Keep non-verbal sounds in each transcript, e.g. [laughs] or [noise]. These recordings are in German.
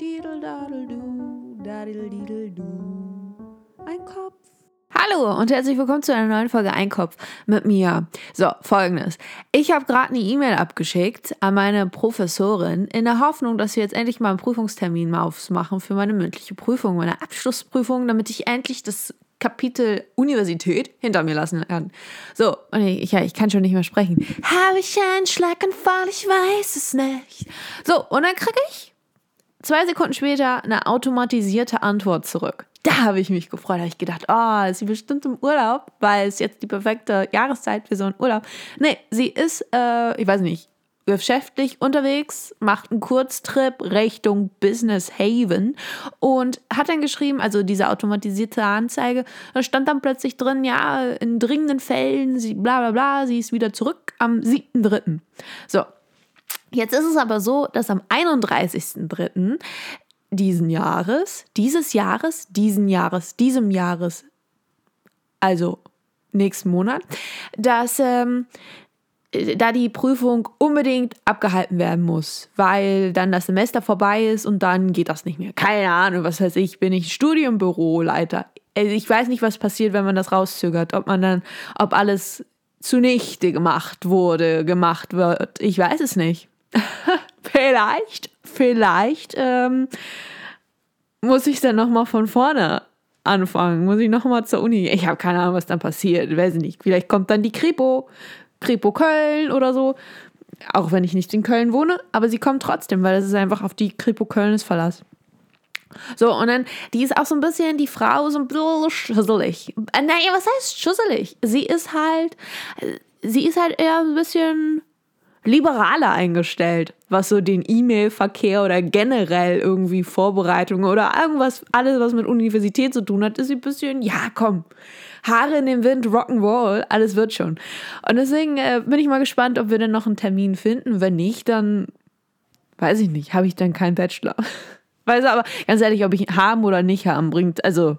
Didel-dadel-du, dadel-didel-du. Ein Kopf. Hallo und herzlich willkommen zu einer neuen Folge Einkopf mit mir. So, folgendes. Ich habe gerade eine E-Mail abgeschickt an meine Professorin in der Hoffnung, dass wir jetzt endlich mal einen Prüfungstermin aufmachen für meine mündliche Prüfung, meine Abschlussprüfung, damit ich endlich das Kapitel Universität hinter mir lassen kann. So, und ich, ja, ich kann schon nicht mehr sprechen. Habe ich einen Schlaganfall? Ich weiß es nicht. So, und dann kriege ich zwei Sekunden später eine automatisierte Antwort zurück. Da habe ich mich gefreut. Habe ich gedacht, oh, ist sie bestimmt im Urlaub, weil es jetzt die perfekte Jahreszeit für so einen Urlaub. Nee, sie ist, äh, ich weiß nicht, geschäftlich unterwegs, macht einen Kurztrip Richtung Business Haven und hat dann geschrieben, also diese automatisierte Anzeige, da stand dann plötzlich drin, ja, in dringenden Fällen, sie, bla bla bla, sie ist wieder zurück am 7.3. So, jetzt ist es aber so, dass am 31.3. diesen Jahres, dieses Jahres, diesen Jahres, diesem Jahres, also nächsten Monat, dass ähm, da die Prüfung unbedingt abgehalten werden muss, weil dann das Semester vorbei ist und dann geht das nicht mehr. Keine Ahnung, was weiß ich, bin ich Studienbüroleiter. Also ich weiß nicht, was passiert, wenn man das rauszögert, ob man dann, ob alles zunichte gemacht wurde, gemacht wird. Ich weiß es nicht. [laughs] vielleicht, vielleicht ähm, muss ich dann nochmal von vorne anfangen. Muss ich nochmal zur Uni. Ich habe keine Ahnung, was dann passiert. Weiß ich nicht. Vielleicht kommt dann die Kripo Kripo Köln oder so. Auch wenn ich nicht in Köln wohne, aber sie kommt trotzdem, weil es ist einfach auf die Kripo Köln ist Verlass. So, und dann, die ist auch so ein bisschen, die Frau, so ein bisschen schusselig. Äh, naja, was heißt schusselig? Sie ist halt, sie ist halt eher ein bisschen liberaler eingestellt, was so den E-Mail-Verkehr oder generell irgendwie Vorbereitungen oder irgendwas, alles, was mit Universität zu tun hat, ist ein bisschen, ja, komm, Haare in den Wind, Rock'n'Roll, alles wird schon. Und deswegen äh, bin ich mal gespannt, ob wir denn noch einen Termin finden. Wenn nicht, dann weiß ich nicht, habe ich dann keinen Bachelor. [laughs] Weiß aber, ganz ehrlich, ob ich haben oder nicht haben, bringt, also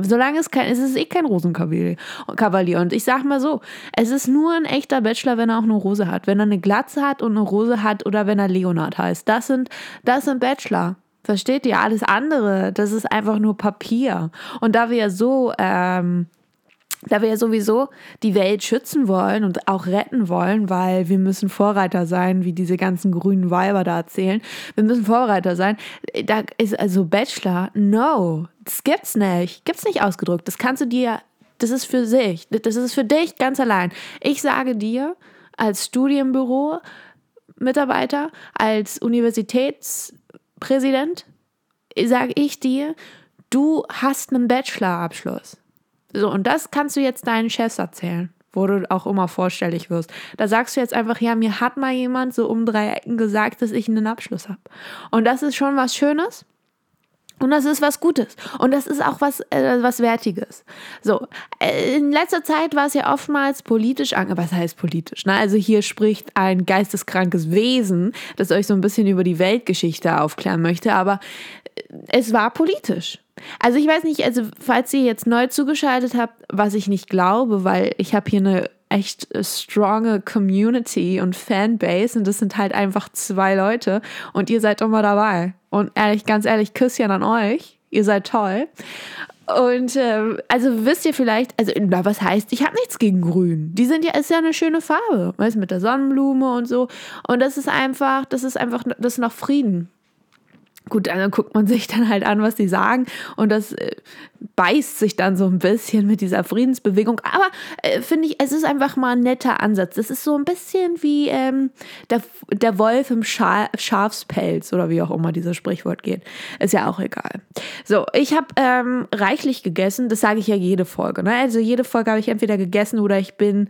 Solange es kein, es ist eh kein Rosenkavalier. Und ich sag mal so, es ist nur ein echter Bachelor, wenn er auch eine Rose hat. Wenn er eine Glatze hat und eine Rose hat oder wenn er Leonard heißt. Das sind, das sind Bachelor. Versteht ihr? Alles andere, das ist einfach nur Papier. Und da wir ja so, ähm, da wir ja sowieso die Welt schützen wollen und auch retten wollen, weil wir müssen Vorreiter sein, wie diese ganzen grünen Weiber da erzählen. Wir müssen Vorreiter sein. Da ist also Bachelor, no, das gibt's nicht. Gibt's nicht ausgedrückt. Das kannst du dir, das ist für sich. Das ist für dich ganz allein. Ich sage dir als Studienbüro Mitarbeiter, als Universitäts Präsident, sage ich dir, du hast einen Bachelorabschluss. So, und das kannst du jetzt deinen Chefs erzählen, wo du auch immer vorstellig wirst. Da sagst du jetzt einfach, ja, mir hat mal jemand so um drei Ecken gesagt, dass ich einen Abschluss habe. Und das ist schon was Schönes. Und das ist was Gutes. Und das ist auch was, äh, was Wertiges. So, äh, in letzter Zeit war es ja oftmals politisch ange... Was heißt politisch? Ne? Also hier spricht ein geisteskrankes Wesen, das euch so ein bisschen über die Weltgeschichte aufklären möchte. Aber äh, es war politisch. Also ich weiß nicht, also falls ihr jetzt neu zugeschaltet habt, was ich nicht glaube, weil ich habe hier eine echt stronge Community und Fanbase und das sind halt einfach zwei Leute und ihr seid immer dabei. Und ehrlich, ganz ehrlich, Küsschen an euch. Ihr seid toll. Und äh, also wisst ihr vielleicht, also na, was heißt, ich habe nichts gegen Grün. Die sind ja, ist ja eine schöne Farbe, weißt mit der Sonnenblume und so. Und das ist einfach, das ist einfach, das ist noch Frieden. Gut, dann guckt man [laughs] sich dann halt an, was die sagen und das äh, beißt sich dann so ein bisschen mit dieser Friedensbewegung. Aber äh, finde ich, es ist einfach mal ein netter Ansatz. Das ist so ein bisschen wie ähm, der, der Wolf im Scha Schafspelz oder wie auch immer dieses Sprichwort geht. Ist ja auch egal. So, ich habe ähm, reichlich gegessen. Das sage ich ja jede Folge. Ne? Also jede Folge habe ich entweder gegessen oder ich bin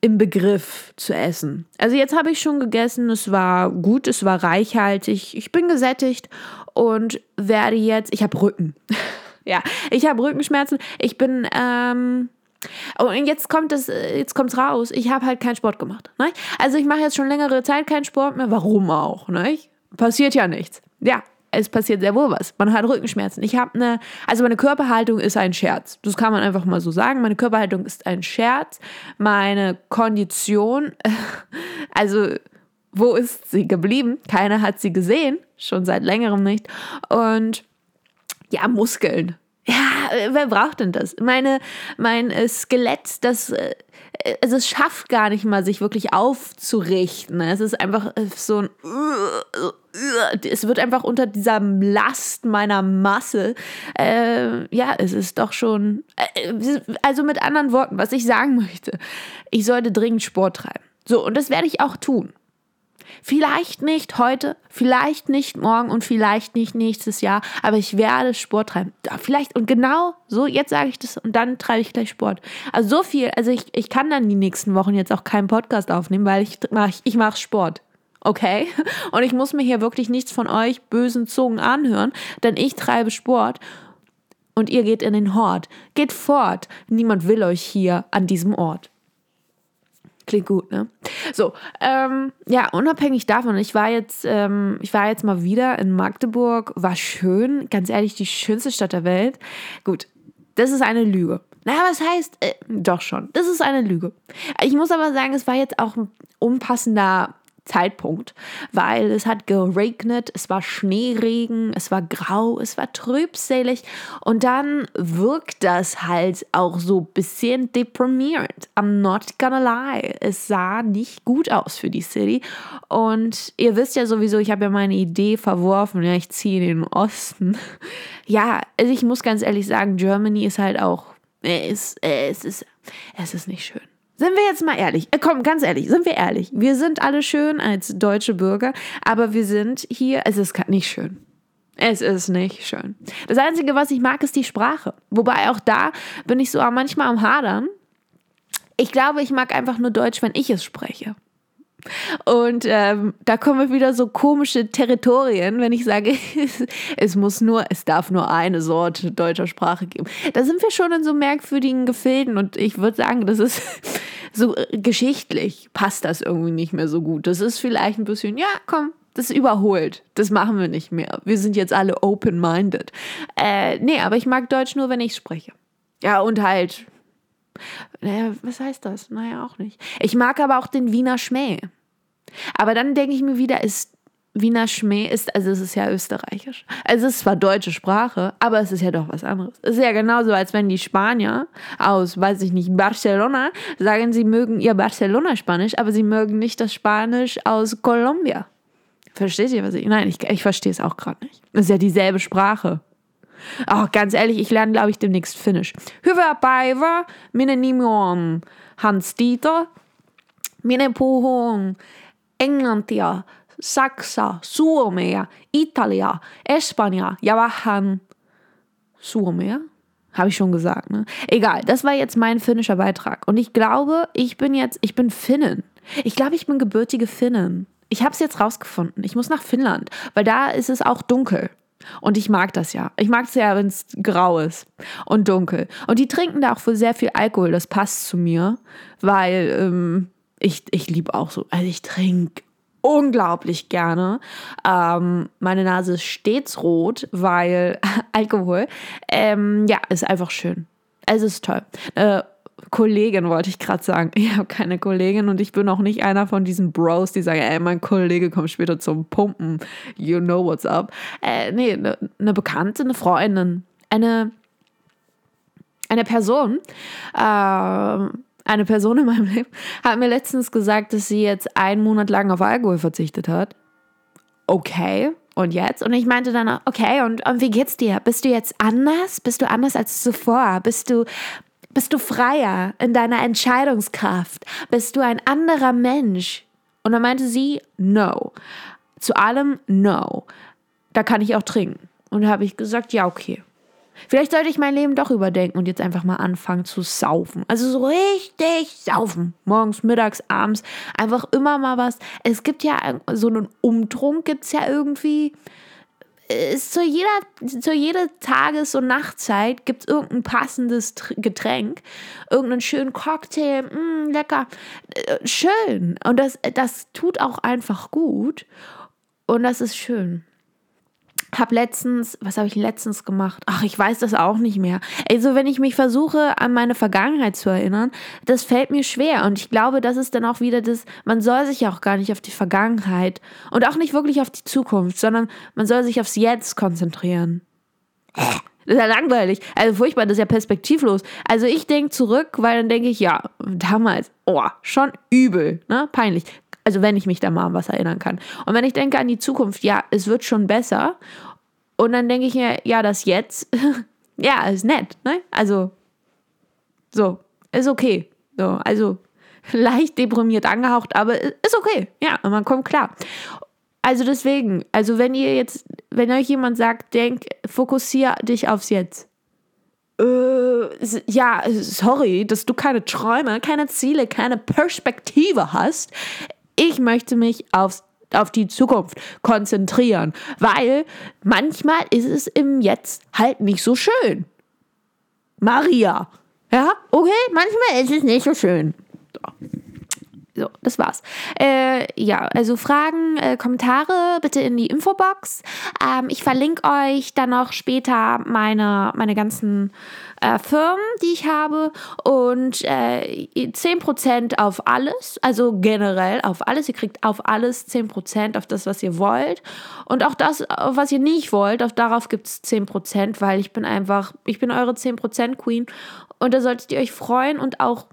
im Begriff zu essen. Also jetzt habe ich schon gegessen, es war gut, es war reichhaltig, ich bin gesättigt und werde jetzt, ich habe Rücken. [laughs] ja, ich habe Rückenschmerzen, ich bin, ähm, Oh, und jetzt kommt es, jetzt kommt's raus. Ich habe halt keinen Sport gemacht. Ne? Also ich mache jetzt schon längere Zeit keinen Sport mehr. Warum auch? Ne? Passiert ja nichts. Ja, es passiert sehr wohl was. Man hat Rückenschmerzen. Ich habe eine, also meine Körperhaltung ist ein Scherz. Das kann man einfach mal so sagen. Meine Körperhaltung ist ein Scherz. Meine Kondition, [laughs] also Wo ist sie geblieben? Keiner hat sie gesehen, schon seit längerem nicht. Und ja, Muskeln. Ja, wer braucht denn das? Meine, mein äh, Skelett, das, äh, also es schafft gar nicht mal, sich wirklich aufzurichten. Es ist einfach äh, so ein, es wird einfach unter dieser Last meiner Masse, äh, ja, es ist doch schon, äh, also mit anderen Worten, was ich sagen [laughs] möchte, ich sollte dringend Sport treiben. So, und das werde ich auch tun. Vielleicht nicht heute, vielleicht nicht morgen und vielleicht nicht nächstes Jahr, aber ich werde Sport treiben. Vielleicht und genau so, jetzt sage ich das und dann treibe ich gleich Sport. Also so viel, also ich, ich kann dann die nächsten Wochen jetzt auch keinen Podcast aufnehmen, weil ich mache ich mach Sport. Okay? [laughs] Und ich muss mir hier wirklich nichts von euch bösen Zungen anhören, denn ich treibe Sport und ihr geht in den Hort. Geht fort. Niemand will euch hier an diesem Ort. Klingt gut, ne? So, ähm, ja, unabhängig davon, ich war jetzt, ähm, ich war jetzt mal wieder in Magdeburg, war schön, ganz ehrlich, die schönste Stadt der Welt. Gut, das ist eine Lüge. Naja, was heißt, äh, doch schon, das ist eine Lüge. Ich muss aber sagen, es war jetzt auch ein unpassender Zeitpunkt, weil es hat geregnet, es war Schneeregen, es war grau, es war trübselig und dann wirkt das halt auch so ein bisschen deprimierend. I'm not gonna lie, es sah nicht gut aus für die City und ihr wisst ja sowieso, ich habe ja meine Idee verworfen, ja, ich ziehe in den Osten. [laughs] Ja, also ich muss ganz ehrlich sagen, Germany ist halt auch, es, es, ist, es ist nicht schön. Sind wir jetzt mal ehrlich? Äh, komm, ganz ehrlich, sind wir ehrlich? Wir sind alle schön als deutsche Bürger, aber wir sind hier, es ist nicht schön. Es ist nicht schön. Das Einzige, was ich mag, ist die Sprache. Wobei auch da bin ich so manchmal am Hadern. Ich glaube, ich mag einfach nur Deutsch, wenn ich es spreche. Und ähm, da kommen wieder so komische Territorien, wenn ich sage, [laughs] es muss nur, es darf nur eine Sorte deutscher Sprache geben. Da sind wir schon in so merkwürdigen Gefilden und ich würde sagen, das ist [laughs] so geschichtlich passt das irgendwie nicht mehr so gut. Das ist vielleicht ein bisschen, ja, komm, das ist überholt. Das machen wir nicht mehr. Wir sind jetzt alle open-minded. Äh, nee, aber ich mag Deutsch nur, wenn ich spreche. Ja, und halt naja, was heißt das? Naja, auch nicht. Ich mag aber auch den Wiener Schmäh. Aber dann denke ich mir wieder, ist Wiener Schmäh ist, also es ist ja österreichisch. Also es ist zwar deutsche Sprache, aber es ist ja doch was anderes. Es ist ja genauso, als wenn die Spanier aus, weiß ich nicht, Barcelona sagen, sie mögen ihr Barcelona-Spanisch, aber sie mögen nicht das Spanisch aus Colombia. Versteht ihr, was ich? Nein, ich, ich verstehe es auch gerade nicht. Es ist ja dieselbe Sprache. Oh, ganz ehrlich, ich lerne, glaube ich, demnächst Finnisch. Hyvä päivä, minä nimi on Hans Dieter. Minä puhun englantia, saksa, suomea, italia, espanja ja vähän suomea. Habe ich schon gesagt, ne? Egal, das war jetzt mein finnischer Beitrag. Und ich glaube, ich bin jetzt, ich bin Finnen. Ich glaube, ich bin gebürtige Finnen. Ich habe es jetzt rausgefunden. Ich muss nach Finnland, weil da ist es auch dunkel. Und ich mag das ja. Ich mag es ja, wenn es grau ist und dunkel. Und die trinken da auch wohl sehr viel Alkohol. Das passt zu mir, weil ähm, ich, ich liebe auch so. Also ich trinke unglaublich gerne. Ähm, meine Nase ist stets rot, weil [laughs] Alkohol. Ähm, ja, ist einfach schön. Es ist toll. Äh, Kollegin wollte ich gerade sagen. Ich habe keine Kollegin und ich bin auch nicht einer von diesen Bros, die sagen, ey, mein Kollege kommt später zum Pumpen. You know what's up. Äh, nee, eine ne Bekannte, eine Freundin, eine, eine Person, äh, eine Person in meinem Leben hat mir letztens gesagt, dass sie jetzt einen Monat lang auf Alkohol verzichtet hat. Okay, und jetzt? Und ich meinte dann, okay, und, und wie geht's dir? Bist du jetzt anders? Bist du anders als zuvor? Bist du, bist du freier in deiner Entscheidungskraft? Bist du ein anderer Mensch? Und dann meinte sie, no. Zu allem, no. Da kann ich auch trinken. Und da habe ich gesagt, ja, okay. Vielleicht sollte ich mein Leben doch überdenken und jetzt einfach mal anfangen zu saufen. Also so richtig saufen. Morgens, mittags, abends. Einfach immer mal was. Es gibt ja so einen Umtrunk, gibt es ja irgendwie ist zu jeder, zu jeder Tages- und Nachtzeit gibt es irgendein passendes Getränk, irgendeinen schönen Cocktail, mh, mm, lecker, äh, schön. Und das, das tut auch einfach gut und das ist schön. Habe letztens, was habe ich letztens gemacht? Ach, ich weiß das auch nicht mehr. Also, wenn ich mich versuche, an meine Vergangenheit zu erinnern, das fällt mir schwer. Und ich glaube, das ist dann auch wieder das, man soll sich ja auch gar nicht auf die Vergangenheit und auch nicht wirklich auf die Zukunft, sondern man soll sich aufs Jetzt konzentrieren. Das ist ja langweilig. Also furchtbar, das ist ja perspektivlos. Also ich denke zurück, weil dann denke ich, ja, damals, oh, schon übel, ne? Peinlich. Also wenn ich mich da mal an was erinnern kann. Und wenn ich denke an die Zukunft, ja, es wird schon besser. Und dann denke ich mir, ja, das jetzt, [laughs] ja, ist nett, ne? Also, so, ist okay. So, also [laughs] leicht deprimiert angehaucht, aber ist okay. Ja, man kommt klar. Also deswegen, also wenn ihr jetzt, wenn euch jemand sagt, denk, fokussier dich aufs Jetzt. Äh, ja, sorry, dass du keine Träume, keine Ziele, keine Perspektive hast. Ich möchte mich aufs auf die Zukunft konzentrieren, weil manchmal ist es im Jetzt halt nicht so schön. Maria. Ja, okay, manchmal ist es nicht so schön. So. So, das war's. Äh, ja, also Fragen, äh, Kommentare bitte in die Infobox. Ähm, ich verlinke euch dann noch später meine, meine ganzen äh, Firmen, die ich habe. Und äh, 10% auf alles, also generell auf alles. Ihr kriegt auf alles 10%, auf das, was ihr wollt. Und auch das, was ihr nicht wollt, auf darauf gibt es 10%, weil ich bin einfach, ich bin eure 10% Queen. Und da solltet ihr euch freuen und auch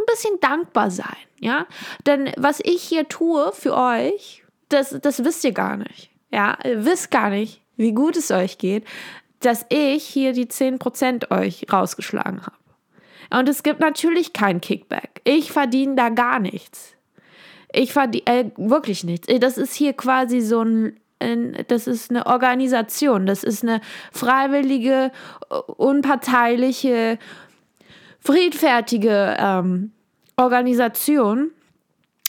ein bisschen dankbar sein, ja? Denn was ich hier tue für euch, das, das wisst ihr gar nicht, ja? Ihr wisst gar nicht, wie gut es euch geht, dass ich hier die 10% euch rausgeschlagen habe. Und es gibt natürlich kein Kickback. Ich verdiene da gar nichts. Ich verdiene äh, wirklich nichts. Das ist hier quasi so ein das ist eine Organisation, das ist eine freiwillige, unparteiliche friedfertige ähm, Organisation,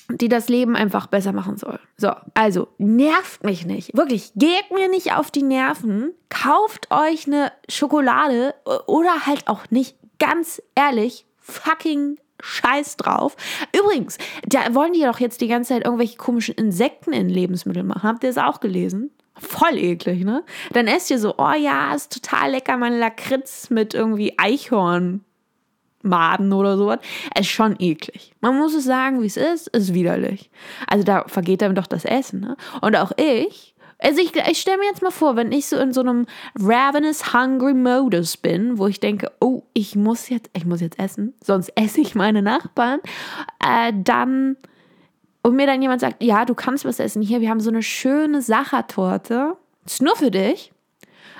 die das Leben einfach besser machen soll. So, also nervt mich nicht. Wirklich, geht mir nicht auf die Nerven. Kauft euch eine Schokolade oder halt auch nicht. Ganz ehrlich, fucking Scheiß drauf. Übrigens, da wollen die doch jetzt die ganze Zeit irgendwelche komischen Insekten in Lebensmitteln machen. Habt ihr das auch gelesen? Voll eklig, ne? Dann esst ihr so, oh ja, ist total lecker, mein Lakritz mit irgendwie Eichhorn Maden oder sowas. Es ist schon eklig. Man muss es sagen, wie es ist, ist widerlich. Also da vergeht einem doch das Essen. Ne? Und auch ich, also ich, ich stelle mir jetzt mal vor, wenn ich so in so einem ravenous hungry Modus bin, wo ich denke, oh, ich muss jetzt, ich muss jetzt essen, sonst esse ich meine Nachbarn, äh, dann und mir dann jemand sagt, ja, du kannst was essen. Hier, wir haben so eine schöne Sachertorte. Ist nur für dich.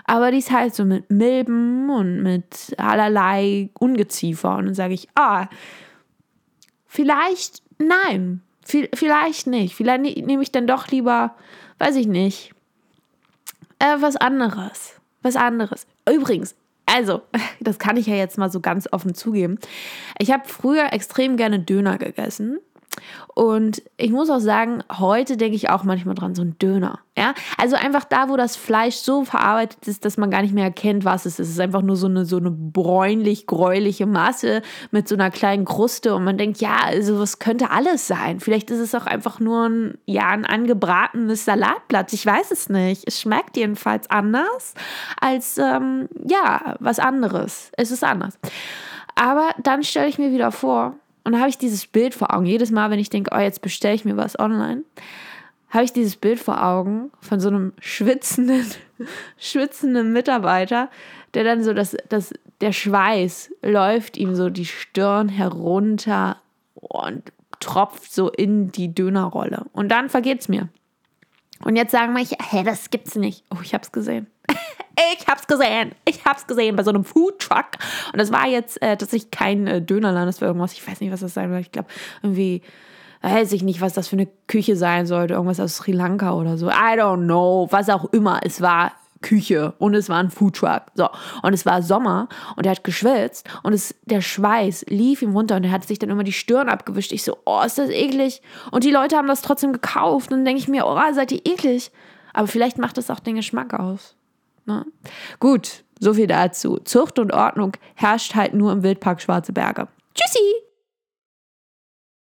Aber die ist halt so mit Milben und mit allerlei Ungeziefer. Und dann sage ich, ah, vielleicht nein, vielleicht nicht. Vielleicht ne-, nehme ich dann doch lieber, weiß ich nicht, äh, was anderes. Was anderes. Übrigens, also, [laughs] das kann ich ja jetzt mal so ganz offen zugeben. Ich habe früher extrem gerne Döner gegessen. Und ich muss auch sagen, heute denke ich auch manchmal dran, so ein Döner. Ja, also einfach da, wo das Fleisch so verarbeitet ist, dass man gar nicht mehr erkennt, was es ist. Es ist einfach nur so eine, so eine bräunlich-gräuliche Masse mit so einer kleinen Kruste und man denkt, ja, also was könnte alles sein? Vielleicht ist es auch einfach nur ein, ja, ein angebratenes Salatblatt. Ich weiß es nicht. Es schmeckt jedenfalls anders als, ähm, ja, was anderes. Es ist anders. Aber dann stelle ich mir wieder vor, und da habe ich dieses Bild vor Augen. Jedes Mal, wenn ich denke, oh, jetzt bestelle ich mir was online, habe ich dieses Bild vor Augen von so einem schwitzenden, [laughs] schwitzenden Mitarbeiter, der dann so, das, das, der Schweiß läuft ihm so die Stirn herunter und tropft so in die Dönerrolle. Und dann vergeht es mir. Und jetzt sagen manche, hä, das gibt's nicht. Oh, ich hab's gesehen. Ich hab's gesehen. Ich hab's gesehen bei so einem Foodtruck. Und das war jetzt äh, tatsächlich kein äh, Dönerland, das war irgendwas, ich weiß nicht, was das sein soll. Ich glaube, irgendwie weiß ich nicht, was das für eine Küche sein sollte. Irgendwas aus Sri Lanka oder so. I don't know. Was auch immer es war. Küche und es war ein Foodtruck. So. Und es war Sommer und er hat geschwitzt und es, der Schweiß lief ihm runter und er hat sich dann immer die Stirn abgewischt. Ich so, oh, ist das eklig. Und die Leute haben das trotzdem gekauft und dann denke ich mir, oh, seid ihr eklig. Aber vielleicht macht das auch den Geschmack aus. Ne? Gut, so viel dazu. Zucht und Ordnung herrscht halt nur im Wildpark Schwarze Berge. Tschüssi!